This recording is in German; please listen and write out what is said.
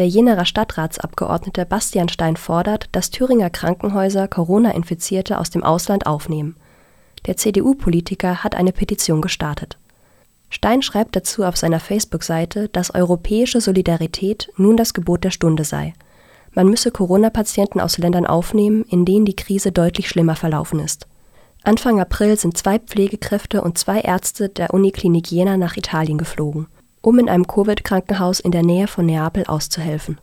Der Jenerer Stadtratsabgeordnete Bastian Stein fordert, dass Thüringer Krankenhäuser Corona-Infizierte aus dem Ausland aufnehmen. Der CDU-Politiker hat eine Petition gestartet. Stein schreibt dazu auf seiner Facebook-Seite, dass europäische Solidarität nun das Gebot der Stunde sei. Man müsse Corona-Patienten aus Ländern aufnehmen, in denen die Krise deutlich schlimmer verlaufen ist. Anfang April sind zwei Pflegekräfte und zwei Ärzte der Uniklinik Jena nach Italien geflogen, um in einem Covid-Krankenhaus in der Nähe von Neapel auszuhelfen